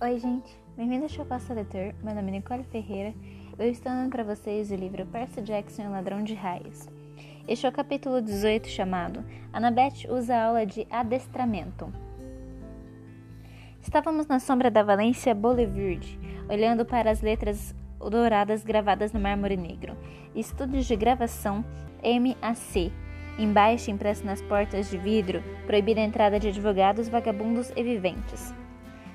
Oi, gente. Bem-vindos ao Pasta Leitor. Meu nome é Nicole Ferreira. Eu estou dando para vocês o livro Percy Jackson e o Ladrão de Raios. Este é o capítulo 18 chamado Annabeth usa aula de adestramento. Estávamos na sombra da Valência Boulevard, olhando para as letras douradas gravadas no mármore negro. Estúdios de gravação MAC. Embaixo, impresso nas portas de vidro, proibida a entrada de advogados, vagabundos e viventes.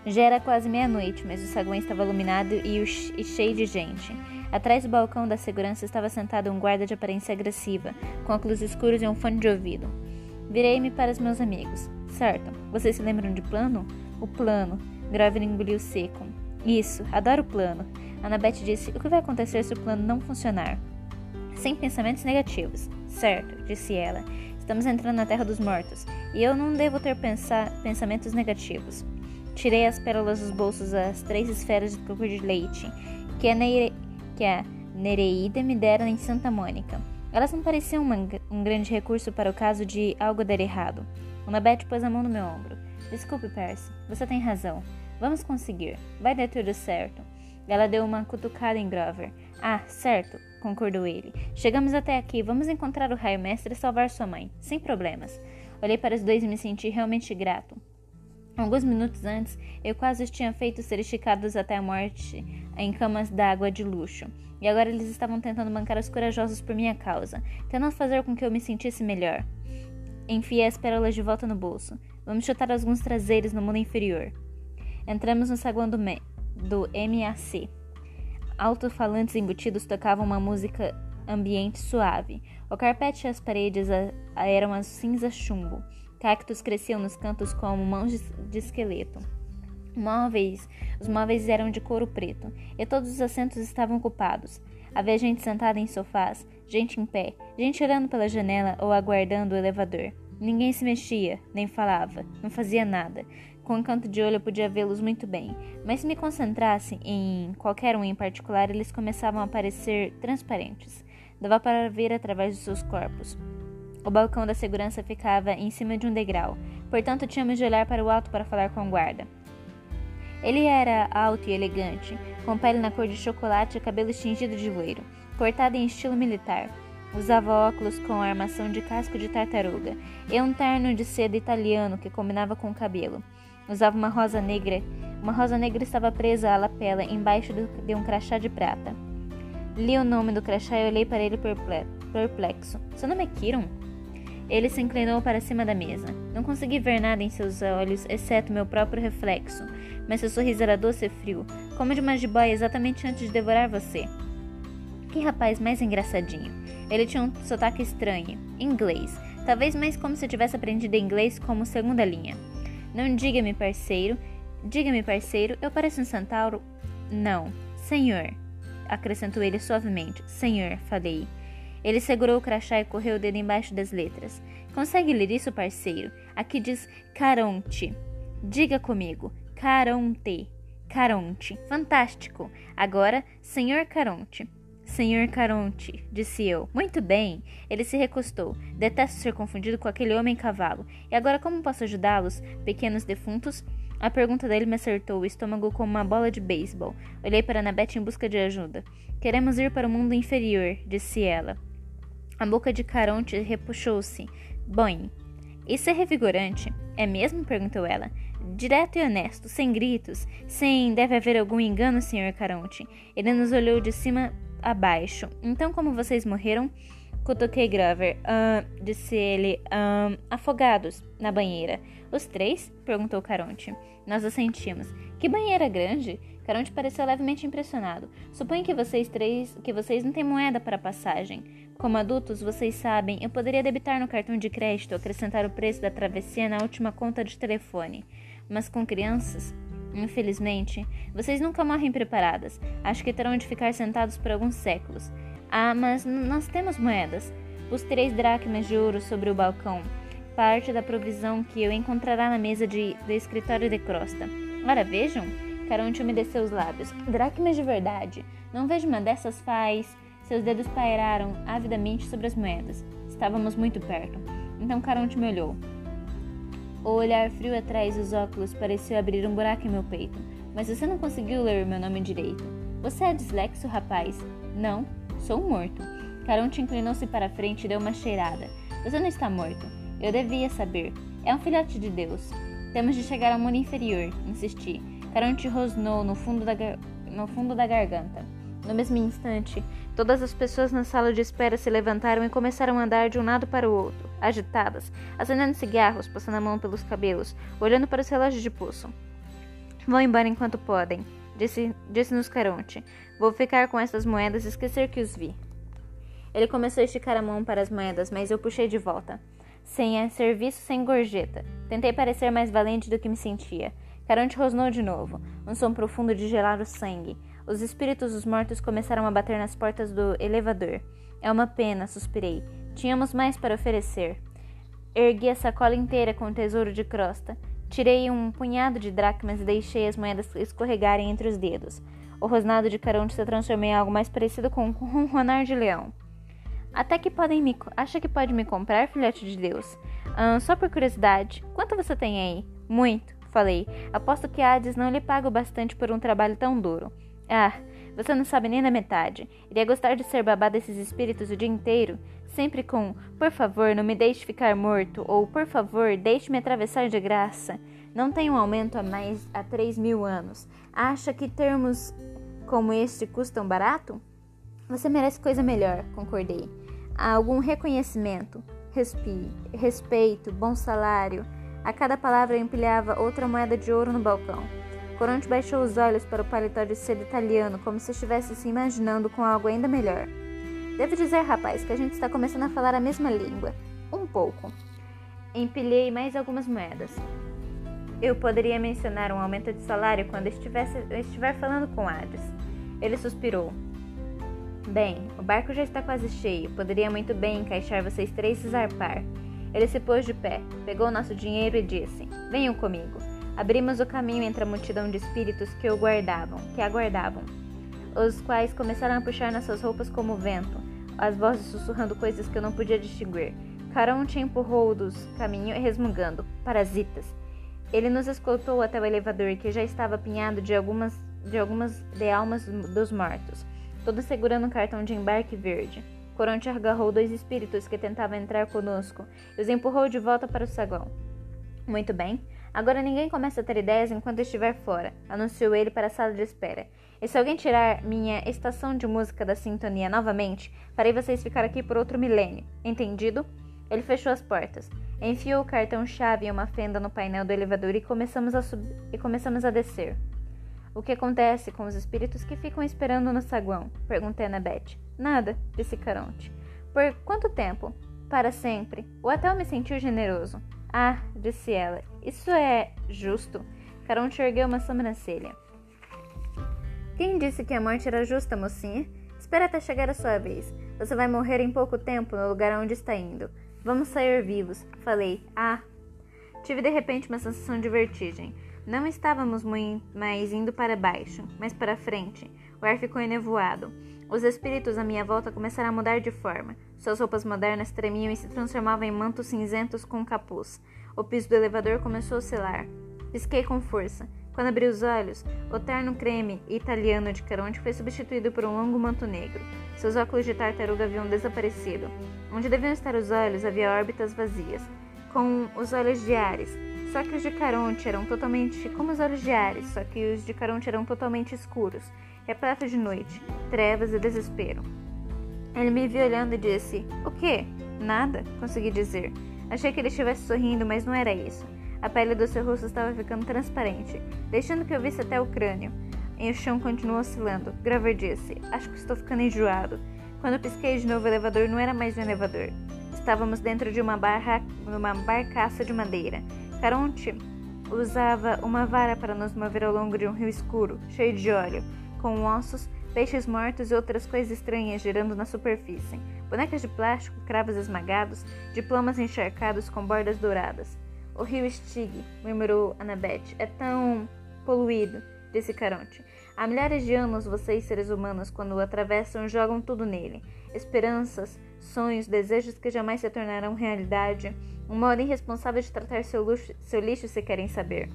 Já era quase meia-noite, mas o saguão estava iluminado e, cheio de gente. Atrás do balcão da segurança estava sentado um guarda de aparência agressiva, com óculos escuros e um fone de ouvido. Virei-me para os meus amigos. Certo, vocês se lembram de plano? O plano. Grover engoliu seco. Isso, adoro o plano. Annabeth disse: O que vai acontecer se o plano não funcionar? Sem pensamentos negativos. Certo, disse ela. Estamos entrando na Terra dos Mortos, e eu não devo ter pensa pensamentos negativos. Tirei as pérolas dos bolsos das três esferas de coco de leite que a, Neire... que a Nereida me dera em Santa Mônica. Elas não pareciam uma... um grande recurso para o caso de algo dar errado. Annabeth pôs a mão no meu ombro. Desculpe, Percy. Você tem razão. Vamos conseguir. Vai dar tudo certo. Ela deu uma cutucada em Grover. Ah, certo, concordou ele. Chegamos até aqui. Vamos encontrar o raio mestre e salvar sua mãe. Sem problemas. Olhei para os dois e me senti realmente grato. Alguns minutos antes, eu quase os tinha feito ser esticados até a morte em camas d'água de luxo, e agora eles estavam tentando bancar os corajosos por minha causa, tentando fazer com que eu me sentisse melhor. Enfiei as pérolas de volta no bolso. Vamos chutar alguns traseiros no mundo inferior. Entramos no saguão do, do MAC. Alto-falantes embutidos tocavam uma música ambiente suave. O carpete e as paredes eram as cinza chumbo. Cactos cresciam nos cantos como mãos de esqueleto. Móveis, os móveis eram de couro preto, e todos os assentos estavam ocupados. Havia gente sentada em sofás, gente em pé, gente olhando pela janela ou aguardando o elevador. Ninguém se mexia, nem falava, não fazia nada. Com um canto de olho eu podia vê-los muito bem, mas se me concentrasse em qualquer um em particular, eles começavam a parecer transparentes. Dava para ver através dos seus corpos. O balcão da segurança ficava em cima de um degrau, portanto tínhamos de olhar para o alto para falar com o guarda. Ele era alto e elegante, com pele na cor de chocolate e cabelo tingido de loiro, cortado em estilo militar. Usava óculos com armação de casco de tartaruga e um terno de seda italiano que combinava com o cabelo. Usava uma rosa negra. Uma rosa negra estava presa à lapela embaixo de um crachá de prata. Li o nome do crachá e olhei para ele perplexo. Seu nome é Kiron? Ele se inclinou para cima da mesa. Não consegui ver nada em seus olhos, exceto meu próprio reflexo, mas seu sorriso era doce e frio, como de uma jiboia exatamente antes de devorar você. Que rapaz mais engraçadinho. Ele tinha um sotaque estranho, inglês, talvez mais como se tivesse aprendido inglês como segunda linha. Não diga-me, parceiro. Diga-me, parceiro, eu pareço um centauro? Não, senhor, acrescentou ele suavemente. Senhor, falei. Ele segurou o crachá e correu o dedo embaixo das letras. Consegue ler isso, parceiro? Aqui diz Caronte. Diga comigo. Caronte. Caronte. Fantástico. Agora, Senhor Caronte. Senhor Caronte, disse eu. Muito bem. Ele se recostou. Detesto ser confundido com aquele homem cavalo. E agora como posso ajudá-los, pequenos defuntos? A pergunta dele me acertou o estômago como uma bola de beisebol. Olhei para Annabeth em busca de ajuda. Queremos ir para o mundo inferior, disse ela. A boca de Caronte repuxou-se. Boing. Isso é revigorante. É mesmo? perguntou ela. Direto e honesto, sem gritos. Sem deve haver algum engano, Sr. Caronte. Ele nos olhou de cima a baixo. Então, como vocês morreram? Cutuquei Grover. Ah, disse ele. Ah, afogados, na banheira. Os três? perguntou Caronte. Nós assentimos. Que banheira grande! Caronte pareceu levemente impressionado. Suponho que vocês três, que vocês não têm moeda para passagem. Como adultos, vocês sabem, eu poderia debitar no cartão de crédito acrescentar o preço da travessia na última conta de telefone. Mas com crianças, infelizmente, vocês nunca morrem preparadas. Acho que terão de ficar sentados por alguns séculos. Ah, mas nós temos moedas. Os três dracmas de ouro sobre o balcão. Parte da provisão que eu encontrará na mesa de, do escritório de Crosta. Ora, vejam. Caronte umedeceu os lábios. Dracmas de verdade. Não vejo uma dessas faz seus dedos pairaram avidamente sobre as moedas. Estávamos muito perto. Então Caronte me olhou. O olhar frio atrás dos óculos pareceu abrir um buraco em meu peito. Mas você não conseguiu ler meu nome direito. Você é dislexo, rapaz? Não, sou morto. Caronte inclinou-se para a frente e deu uma cheirada. Você não está morto. Eu devia saber. É um filhote de Deus. Temos de chegar ao mundo inferior, insisti. Caronte rosnou no fundo da, no fundo da garganta. No mesmo instante, todas as pessoas na sala de espera se levantaram e começaram a andar de um lado para o outro, agitadas, acendendo cigarros, passando a mão pelos cabelos, olhando para os relógios de pulso. Vão embora enquanto podem, disse-nos disse Caronte. Vou ficar com essas moedas e esquecer que os vi. Ele começou a esticar a mão para as moedas, mas eu puxei de volta. Sem serviço, sem gorjeta. Tentei parecer mais valente do que me sentia. Caronte rosnou de novo, um som profundo de gelar o sangue. Os espíritos dos mortos começaram a bater nas portas do elevador. É uma pena, suspirei. Tínhamos mais para oferecer. Ergui a sacola inteira com o tesouro de crosta. Tirei um punhado de dracmas e deixei as moedas escorregarem entre os dedos. O rosnado de Caronte se transformou em algo mais parecido com um ronronar de leão. Até que podem me. Acha que pode me comprar, filhote de Deus? Ah, só por curiosidade, quanto você tem aí? Muito, falei. Aposto que Hades não lhe paga o bastante por um trabalho tão duro. Ah, você não sabe nem da metade. Iria gostar de ser babá desses espíritos o dia inteiro? Sempre com por favor, não me deixe ficar morto, ou por favor, deixe-me atravessar de graça. Não tem um aumento a mais há três mil anos. Acha que termos como este custam barato? Você merece coisa melhor, concordei. Há algum reconhecimento, respi, respeito, bom salário. A cada palavra empilhava outra moeda de ouro no balcão. Coronte baixou os olhos para o paletó de seda italiano, como se estivesse se imaginando com algo ainda melhor. Devo dizer, rapaz, que a gente está começando a falar a mesma língua. Um pouco. Empilhei mais algumas moedas. Eu poderia mencionar um aumento de salário quando estivesse, estiver falando com Hades. Ele suspirou. Bem, o barco já está quase cheio. Poderia muito bem encaixar vocês três e zarpar. Ele se pôs de pé, pegou nosso dinheiro e disse: Venham comigo. Abrimos o caminho entre a multidão de espíritos que o guardavam, que aguardavam, os quais começaram a puxar nossas roupas como vento, as vozes sussurrando coisas que eu não podia distinguir. Caronte empurrou dos caminho resmungando, parasitas. Ele nos escoltou até o elevador que já estava apinhado de algumas de algumas de almas dos mortos, todos segurando um cartão de embarque verde. Coronte agarrou dois espíritos que tentavam entrar conosco e os empurrou de volta para o saguão. Muito bem, Agora ninguém começa a ter ideias enquanto estiver fora, anunciou ele para a sala de espera. E se alguém tirar minha estação de música da sintonia novamente, farei vocês ficar aqui por outro milênio. Entendido? Ele fechou as portas, enfiou o cartão-chave em uma fenda no painel do elevador e começamos a, e começamos a descer. O que acontece com os espíritos que ficam esperando no saguão? Perguntei a Annabeth. Nada, disse Caronte. Por quanto tempo? Para sempre. O hotel me sentiu generoso. Ah, disse ela, isso é justo. Caronte ergueu uma sobrancelha. Quem disse que a morte era justa, mocinha? Espera até chegar a sua vez. Você vai morrer em pouco tempo no lugar onde está indo. Vamos sair vivos. Falei. Ah. Tive de repente uma sensação de vertigem. Não estávamos mais indo para baixo, mas para frente. O ar ficou enevoado. Os espíritos à minha volta começaram a mudar de forma. Suas roupas modernas tremiam e se transformavam em mantos cinzentos com capuz. O piso do elevador começou a oscilar. Pisquei com força. Quando abri os olhos, o terno creme italiano de Caronte foi substituído por um longo manto negro. Seus óculos de tartaruga haviam desaparecido. Onde deviam estar os olhos havia órbitas vazias, com os olhos de Ares. Só que os de Caronte eram totalmente como os olhos de Ares, só que os de Caronte eram totalmente escuros repleto de noite, trevas e desespero. Ele me viu olhando e disse: O quê? Nada, consegui dizer. Achei que ele estivesse sorrindo, mas não era isso. A pele do seu rosto estava ficando transparente, deixando que eu visse até o crânio. E o chão continuou oscilando. Graver disse: Acho que estou ficando enjoado. Quando pisquei de novo, o elevador não era mais um elevador. Estávamos dentro de uma, barra, uma barcaça de madeira. Caronte usava uma vara para nos mover ao longo de um rio escuro, cheio de óleo com ossos, peixes mortos e outras coisas estranhas girando na superfície. Bonecas de plástico, cravos esmagados, diplomas encharcados com bordas douradas. O rio Stig, murmurou Annabeth, é tão poluído, disse Caronte. Há milhares de anos vocês, seres humanos, quando o atravessam, jogam tudo nele. Esperanças, sonhos, desejos que jamais se tornarão realidade. Um modo irresponsável de tratar seu, luxo, seu lixo se querem saber.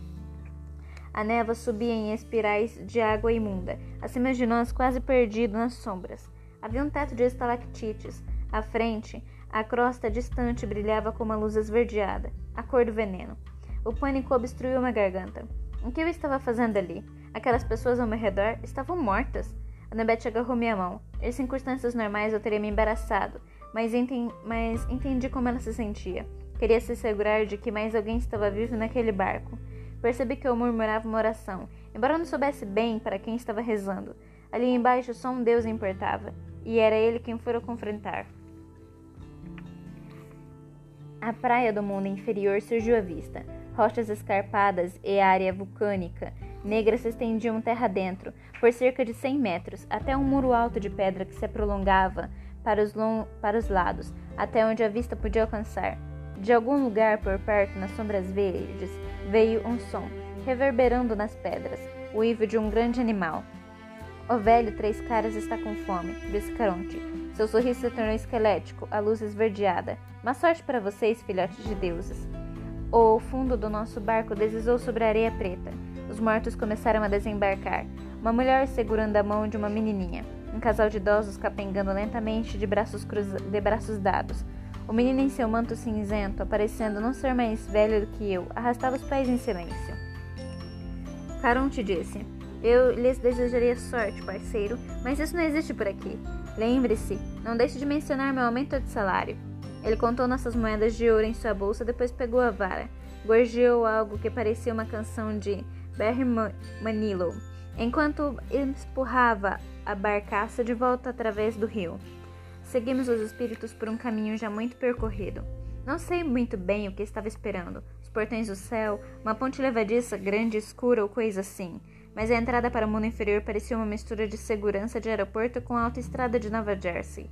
A névoa subia em espirais de água imunda, acima de nós, quase perdido nas sombras. Havia um teto de estalactites. À frente, a crosta distante brilhava com uma luz esverdeada, a cor do veneno. O pânico obstruiu minha garganta. O que eu estava fazendo ali? Aquelas pessoas ao meu redor estavam mortas. Annabeth agarrou minha mão. Em circunstâncias normais eu teria me embaraçado, mas, enten mas entendi como ela se sentia. Queria se assegurar de que mais alguém estava vivo naquele barco. Percebi que eu murmurava uma oração, embora não soubesse bem para quem estava rezando. Ali embaixo só um Deus importava, e era ele quem fora confrontar. A praia do mundo inferior surgiu à vista. Rochas escarpadas e área vulcânica negra se estendiam terra dentro, por cerca de cem metros, até um muro alto de pedra que se prolongava para os, para os lados, até onde a vista podia alcançar. De algum lugar por perto, nas sombras verdes, veio um som, reverberando nas pedras, o uivo de um grande animal. O velho Três Caras está com fome, disse Caronte. Seu sorriso se tornou esquelético, a luz esverdeada. Má sorte para vocês, filhotes de deuses. O fundo do nosso barco deslizou sobre a areia preta. Os mortos começaram a desembarcar. Uma mulher segurando a mão de uma menininha. Um casal de idosos capengando lentamente de braços, cruza... de braços dados. O menino em seu manto cinzento, aparecendo não ser mais velho do que eu, arrastava os pés em silêncio. Caronte disse: Eu lhes desejaria sorte, parceiro, mas isso não existe por aqui. Lembre-se, não deixe de mencionar meu aumento de salário. Ele contou nossas moedas de ouro em sua bolsa, depois pegou a vara. Gorjeou algo que parecia uma canção de Barry Manilow, enquanto empurrava a barcaça de volta através do rio. Seguimos os espíritos por um caminho já muito percorrido. Não sei muito bem o que estava esperando. Os portões do céu, uma ponte levadiça, grande, escura ou coisa assim. Mas a entrada para o mundo inferior parecia uma mistura de segurança de aeroporto com a autoestrada de Nova Jersey.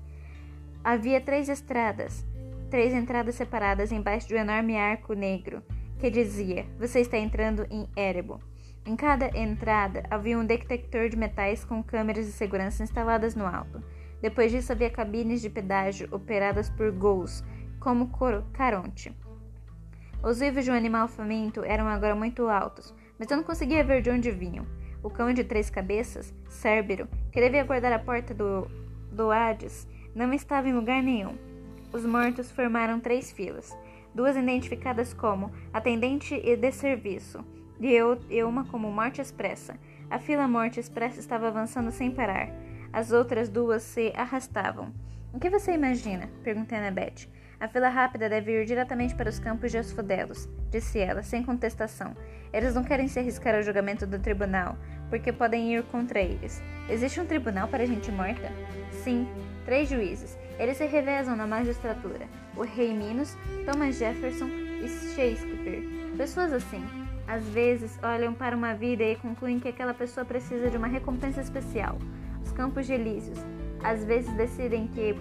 Havia três estradas, três entradas separadas embaixo de um enorme arco negro, que dizia: Você está entrando em Erebo. Em cada entrada havia um detector de metais com câmeras de segurança instaladas no alto. Depois disso havia cabines de pedágio operadas por Gous, como Caronte. Os vivos de um animal faminto eram agora muito altos, mas eu não conseguia ver de onde vinham. O cão de três cabeças, Cérbero, que devia guardar a porta do, do Hades, não estava em lugar nenhum. Os mortos formaram três filas, duas identificadas como atendente e de serviço, e, eu, e uma como morte expressa. A fila morte expressa estava avançando sem parar. As outras duas se arrastavam. O que você imagina? perguntei a Annabeth. A fila rápida deve ir diretamente para os campos de Osfodelos, disse ela, sem contestação. Eles não querem se arriscar ao julgamento do tribunal, porque podem ir contra eles. Existe um tribunal para gente morta? Sim, três juízes. Eles se revezam na magistratura: o rei Minos, Thomas Jefferson e Shakespeare. Pessoas assim, às vezes, olham para uma vida e concluem que aquela pessoa precisa de uma recompensa especial. Os campos de Elíseos, às vezes decidem que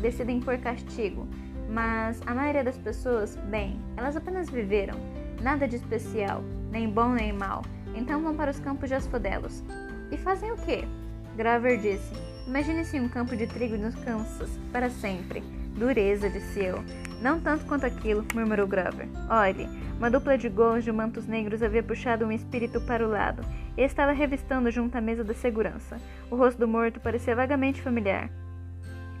decidem por castigo, mas a maioria das pessoas, bem, elas apenas viveram, nada de especial, nem bom nem mal. Então vão para os campos de Asfodelos. E fazem o quê? Graver disse: Imagine-se um campo de trigo nos Kansas, para sempre. Dureza, disse eu. Não tanto quanto aquilo, murmurou Grover. Olhe, uma dupla de gols de mantos negros havia puxado um espírito para o lado e estava revistando junto à mesa da segurança. O rosto do morto parecia vagamente familiar.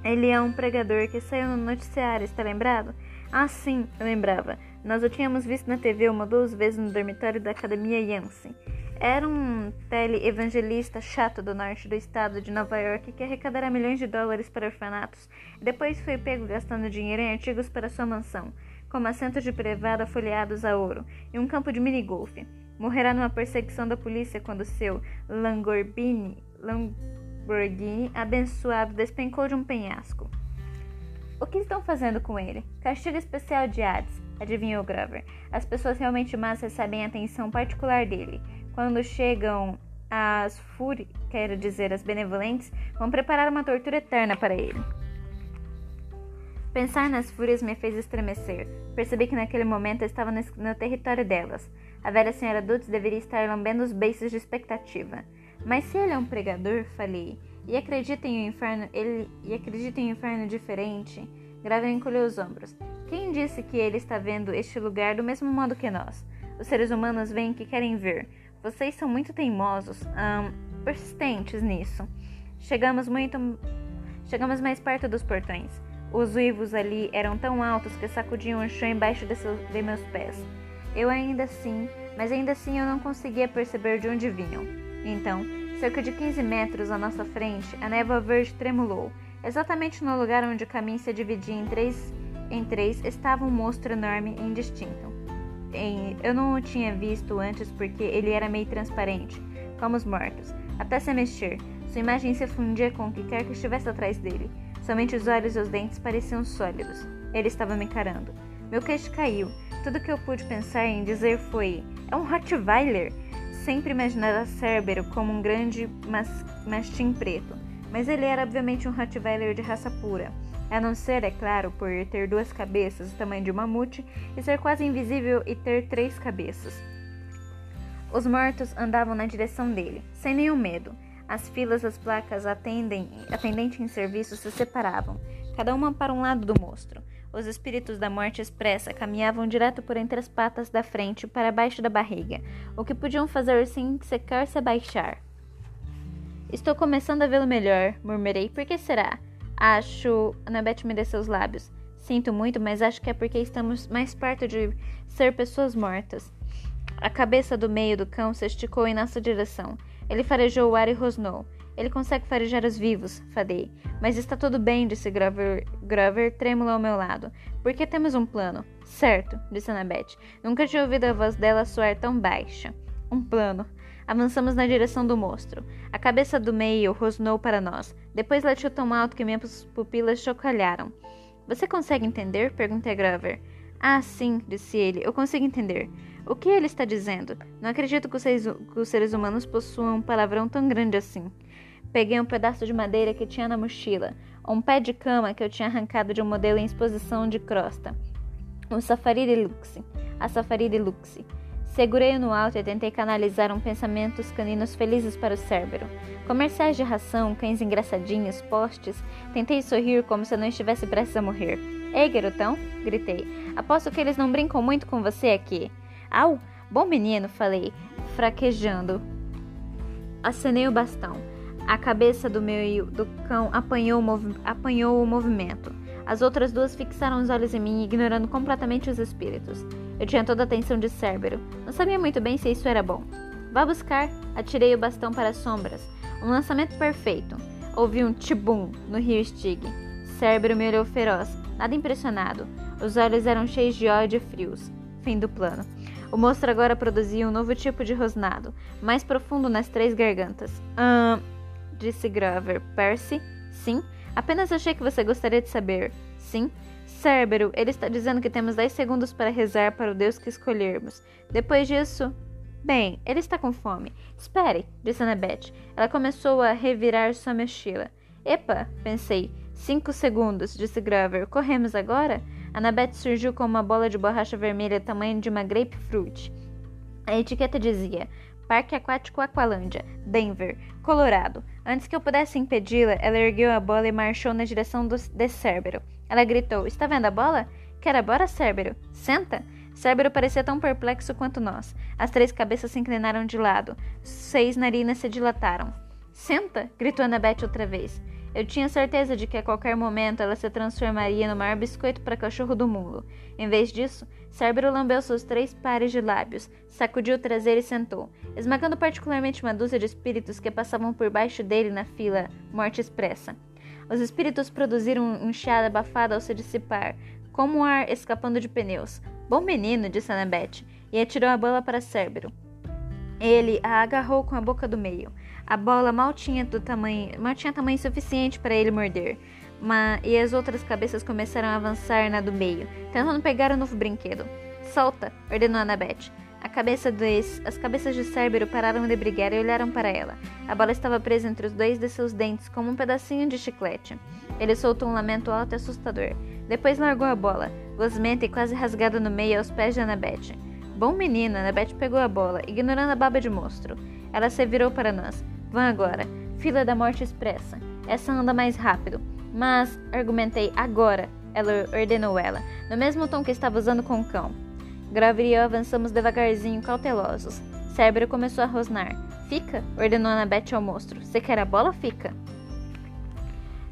Ele é um pregador que saiu no noticiário, está lembrado? Ah, sim, eu lembrava. Nós o tínhamos visto na TV uma duas vezes no dormitório da Academia Yancey. Era um tele-evangelista chato do norte do estado de Nova York que arrecadara milhões de dólares para orfanatos e depois foi pego gastando dinheiro em artigos para sua mansão, como assentos de privada folheados a ouro e um campo de minigolfe. Morrerá numa perseguição da polícia quando seu Lamborghini, Lamborghini abençoado despencou de um penhasco. O que estão fazendo com ele? Castigo especial de Hades, adivinhou Grover. As pessoas realmente más recebem atenção particular dele. Quando chegam as fúrias, quero dizer, as benevolentes, vão preparar uma tortura eterna para ele. Pensar nas fúrias me fez estremecer. Percebi que naquele momento eu estava no, território delas. A velha senhora Dutz deveria estar lambendo os beiços de expectativa. Mas se ele é um pregador, falei, e acredita em um inferno, ele e acredita em um inferno diferente, Gravel encolheu os ombros. Quem disse que ele está vendo este lugar do mesmo modo que nós? Os seres humanos veem que querem ver. Vocês são muito teimosos, persistentes nisso. Chegamos muito. Chegamos mais perto dos portões. Os uivos ali eram tão altos que sacudiam o chão embaixo de, de meus pés. Eu ainda assim, mas ainda assim eu não conseguia perceber de onde vinham. Então, cerca de 15 metros à nossa frente, a névoa verde tremulou. Exatamente no lugar onde o caminho se dividia em três, em três estava um monstro enorme e indistinto. Em, eu não o tinha visto antes porque ele era meio transparente, como os mortos, até se mexer. Sua imagem se fundia com o que quer que estivesse atrás dele. Somente os olhos e os dentes pareciam sólidos. Ele estava me encarando. Meu queixo caiu. Tudo que eu pude pensar em dizer foi: É um Rottweiler! Sempre imaginara Cérbero como um grande mas mastim preto, mas ele era obviamente um Rottweiler de raça pura. A não ser, é claro, por ter duas cabeças, o tamanho de um mamute, e ser quase invisível e ter três cabeças. Os mortos andavam na direção dele, sem nenhum medo. As filas das placas atendem, atendente em serviço se separavam, cada uma para um lado do monstro. Os espíritos da morte expressa caminhavam direto por entre as patas da frente para baixo da barriga, o que podiam fazer sem sequer se abaixar. Estou começando a vê-lo melhor, murmurei. Por que será? Acho. Annabeth me desceu os lábios. Sinto muito, mas acho que é porque estamos mais perto de ser pessoas mortas. A cabeça do meio do cão se esticou em nossa direção. Ele farejou o ar e rosnou. Ele consegue farejar os vivos, fadei. Mas está tudo bem, disse Grover, Grover trêmulo ao meu lado. Porque temos um plano. Certo, disse Annabeth. Nunca tinha ouvido a voz dela soar tão baixa. Um plano. Avançamos na direção do monstro. A cabeça do meio rosnou para nós. Depois latiu tão alto que minhas pupilas chocalharam. Você consegue entender? Perguntei a Grover. Ah, sim, disse ele. Eu consigo entender. O que ele está dizendo? Não acredito que os, seres, que os seres humanos possuam um palavrão tão grande assim. Peguei um pedaço de madeira que tinha na mochila, um pé de cama que eu tinha arrancado de um modelo em exposição de crosta. Um safari deluxe. A safari deluxe. Segurei-o no alto e tentei canalizar um pensamentos caninos felizes para o cérebro. Comerciais de ração, cães engraçadinhos, postes. Tentei sorrir como se eu não estivesse prestes a morrer. Ei, garotão! Gritei. Aposto que eles não brincam muito com você aqui. Au! Bom menino, falei, fraquejando. Acenei o bastão. A cabeça do meio do cão apanhou o, apanhou o movimento. As outras duas fixaram os olhos em mim, ignorando completamente os espíritos. Eu tinha toda a atenção de Cérbero. Não sabia muito bem se isso era bom. Vá buscar. Atirei o bastão para as sombras. Um lançamento perfeito. Ouvi um tibum no rio Stig. Cérbero me olhou feroz, nada impressionado. Os olhos eram cheios de ódio e frios. Fim do plano. O monstro agora produzia um novo tipo de rosnado, mais profundo nas três gargantas. Ah, disse Grover. Percy? Sim? Apenas achei que você gostaria de saber. Sim? Cérbero, ele está dizendo que temos 10 segundos para rezar para o Deus que escolhermos. Depois disso. Bem, ele está com fome. Espere, disse Annabeth. Ela começou a revirar sua mochila. Epa, pensei. Cinco segundos, disse Grover. Corremos agora? Annabeth surgiu com uma bola de borracha vermelha tamanho de uma grapefruit. A etiqueta dizia: Parque Aquático Aqualândia, Denver, Colorado. Antes que eu pudesse impedi-la, ela ergueu a bola e marchou na direção do, de Cérbero. Ela gritou: Está vendo a bola? Quer a bola, Cérbero? Senta! Cérbero parecia tão perplexo quanto nós. As três cabeças se inclinaram de lado. Seis narinas se dilataram. Senta! gritou Annabeth outra vez. Eu tinha certeza de que a qualquer momento ela se transformaria no maior biscoito para cachorro do mundo. Em vez disso, Cérbero lambeu seus três pares de lábios, sacudiu o traseiro e sentou, esmagando particularmente uma dúzia de espíritos que passavam por baixo dele na fila Morte Expressa. Os espíritos produziram um chiado abafado ao se dissipar, como um ar escapando de pneus. Bom menino, disse Annabeth, e atirou a bola para Cérbero. Ele a agarrou com a boca do meio. A bola mal tinha, do tamanho, mal tinha tamanho suficiente para ele morder, mas, e as outras cabeças começaram a avançar na do meio, tentando pegar o novo brinquedo. Solta! ordenou Annabeth. A cabeça as cabeças de Cérbero pararam de brigar e olharam para ela. A bola estava presa entre os dois de seus dentes, como um pedacinho de chiclete. Ele soltou um lamento alto e assustador. Depois largou a bola, gosmenta e quase rasgada no meio aos pés de Annabeth. Bom menino, Annabeth pegou a bola, ignorando a baba de monstro. Ela se virou para nós. Vão agora. Fila da morte expressa. Essa anda mais rápido. Mas, argumentei agora, ela ordenou ela, no mesmo tom que estava usando com o cão. Grave e eu avançamos devagarzinho, cautelosos. Cérebro começou a rosnar. Fica, ordenou Annabeth ao monstro. Você quer a bola? Fica.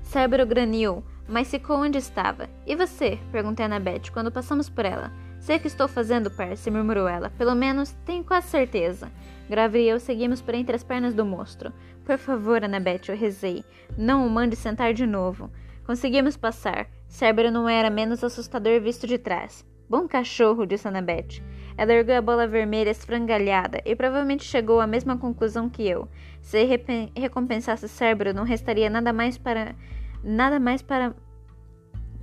Cérebro graniou, mas ficou onde estava. E você? perguntei a Annabeth quando passamos por ela. Sei o que estou fazendo, Percy, murmurou ela. Pelo menos tenho quase certeza. Grave e eu seguimos por entre as pernas do monstro. Por favor, Annabeth, eu rezei. Não o mande sentar de novo. Conseguimos passar. Cérebro não era menos assustador visto de trás. Bom cachorro, disse Annabeth. Ela ergueu a bola vermelha esfrangalhada e provavelmente chegou à mesma conclusão que eu. Se recompensasse Cérebro, não restaria nada mais para. nada mais para.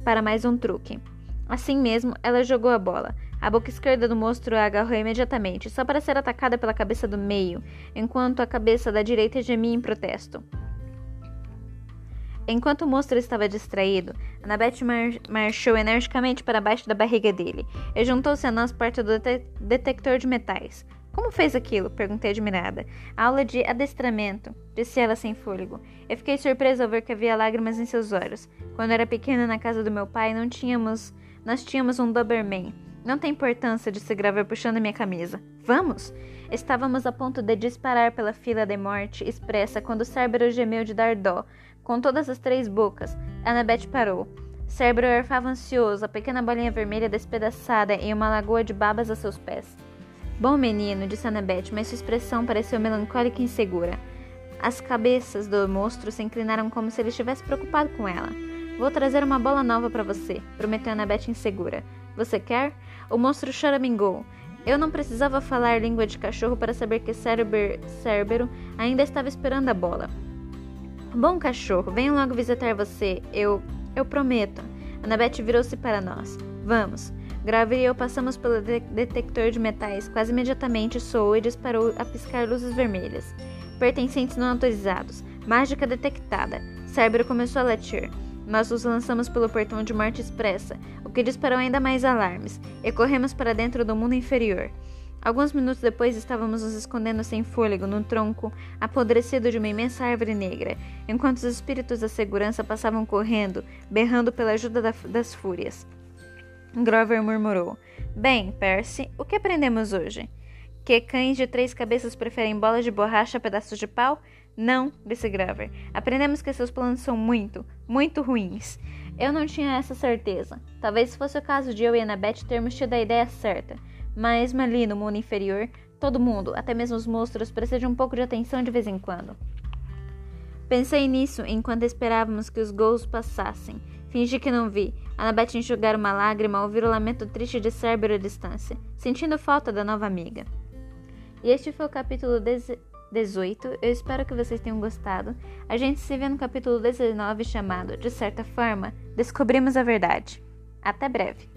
para mais um truque. Assim mesmo, ela jogou a bola. A boca esquerda do monstro a agarrou imediatamente, só para ser atacada pela cabeça do meio, enquanto a cabeça da direita gemia em protesto. Enquanto o monstro estava distraído, Annabeth mar marchou energicamente para baixo da barriga dele e juntou-se a nós perto do de detector de metais. Como fez aquilo? Perguntei admirada. Aula de adestramento, disse ela sem fôlego. Eu fiquei surpresa ao ver que havia lágrimas em seus olhos. Quando era pequena na casa do meu pai, não tínhamos nós tínhamos um Doberman. Não tem importância, disse Graver puxando minha camisa. Vamos? Estávamos a ponto de disparar pela fila de morte expressa quando Cérbero gemeu de dar dó, com todas as três bocas. Annabeth parou. Cérbero arfava ansioso, a pequena bolinha vermelha despedaçada em uma lagoa de babas a seus pés. Bom menino, disse Annabeth, mas sua expressão pareceu melancólica e insegura. As cabeças do monstro se inclinaram como se ele estivesse preocupado com ela. Vou trazer uma bola nova para você, prometeu Annabeth insegura. Você quer? O monstro choramingou. Eu não precisava falar língua de cachorro para saber que Cerber, Cerbero ainda estava esperando a bola. Bom cachorro, venho logo visitar você. Eu. Eu prometo. Annabeth virou-se para nós. Vamos. Graver e eu passamos pelo de detector de metais. Quase imediatamente soou e disparou a piscar luzes vermelhas. Pertencentes não autorizados. Mágica detectada. Cerbero começou a latir. Nós nos lançamos pelo portão de morte expressa, o que disparou ainda mais alarmes, e corremos para dentro do mundo inferior. Alguns minutos depois estávamos nos escondendo sem fôlego no tronco apodrecido de uma imensa árvore negra, enquanto os espíritos da segurança passavam correndo, berrando pela ajuda da, das fúrias. Grover murmurou: Bem, Percy, o que aprendemos hoje? Que cães de três cabeças preferem bolas de borracha a pedaços de pau? Não, disse Graver. Aprendemos que seus planos são muito, muito ruins. Eu não tinha essa certeza. Talvez fosse o caso de eu e Annabeth termos tido a ideia certa. Mas ali no mundo inferior, todo mundo, até mesmo os monstros, precisa de um pouco de atenção de vez em quando. Pensei nisso enquanto esperávamos que os gols passassem. Fingi que não vi. Annabeth enxugar uma lágrima ao ouvir o lamento triste de Cérbero à distância, sentindo falta da nova amiga. E este foi o capítulo 18. Eu espero que vocês tenham gostado. A gente se vê no capítulo 19 chamado, de certa forma, Descobrimos a Verdade. Até breve!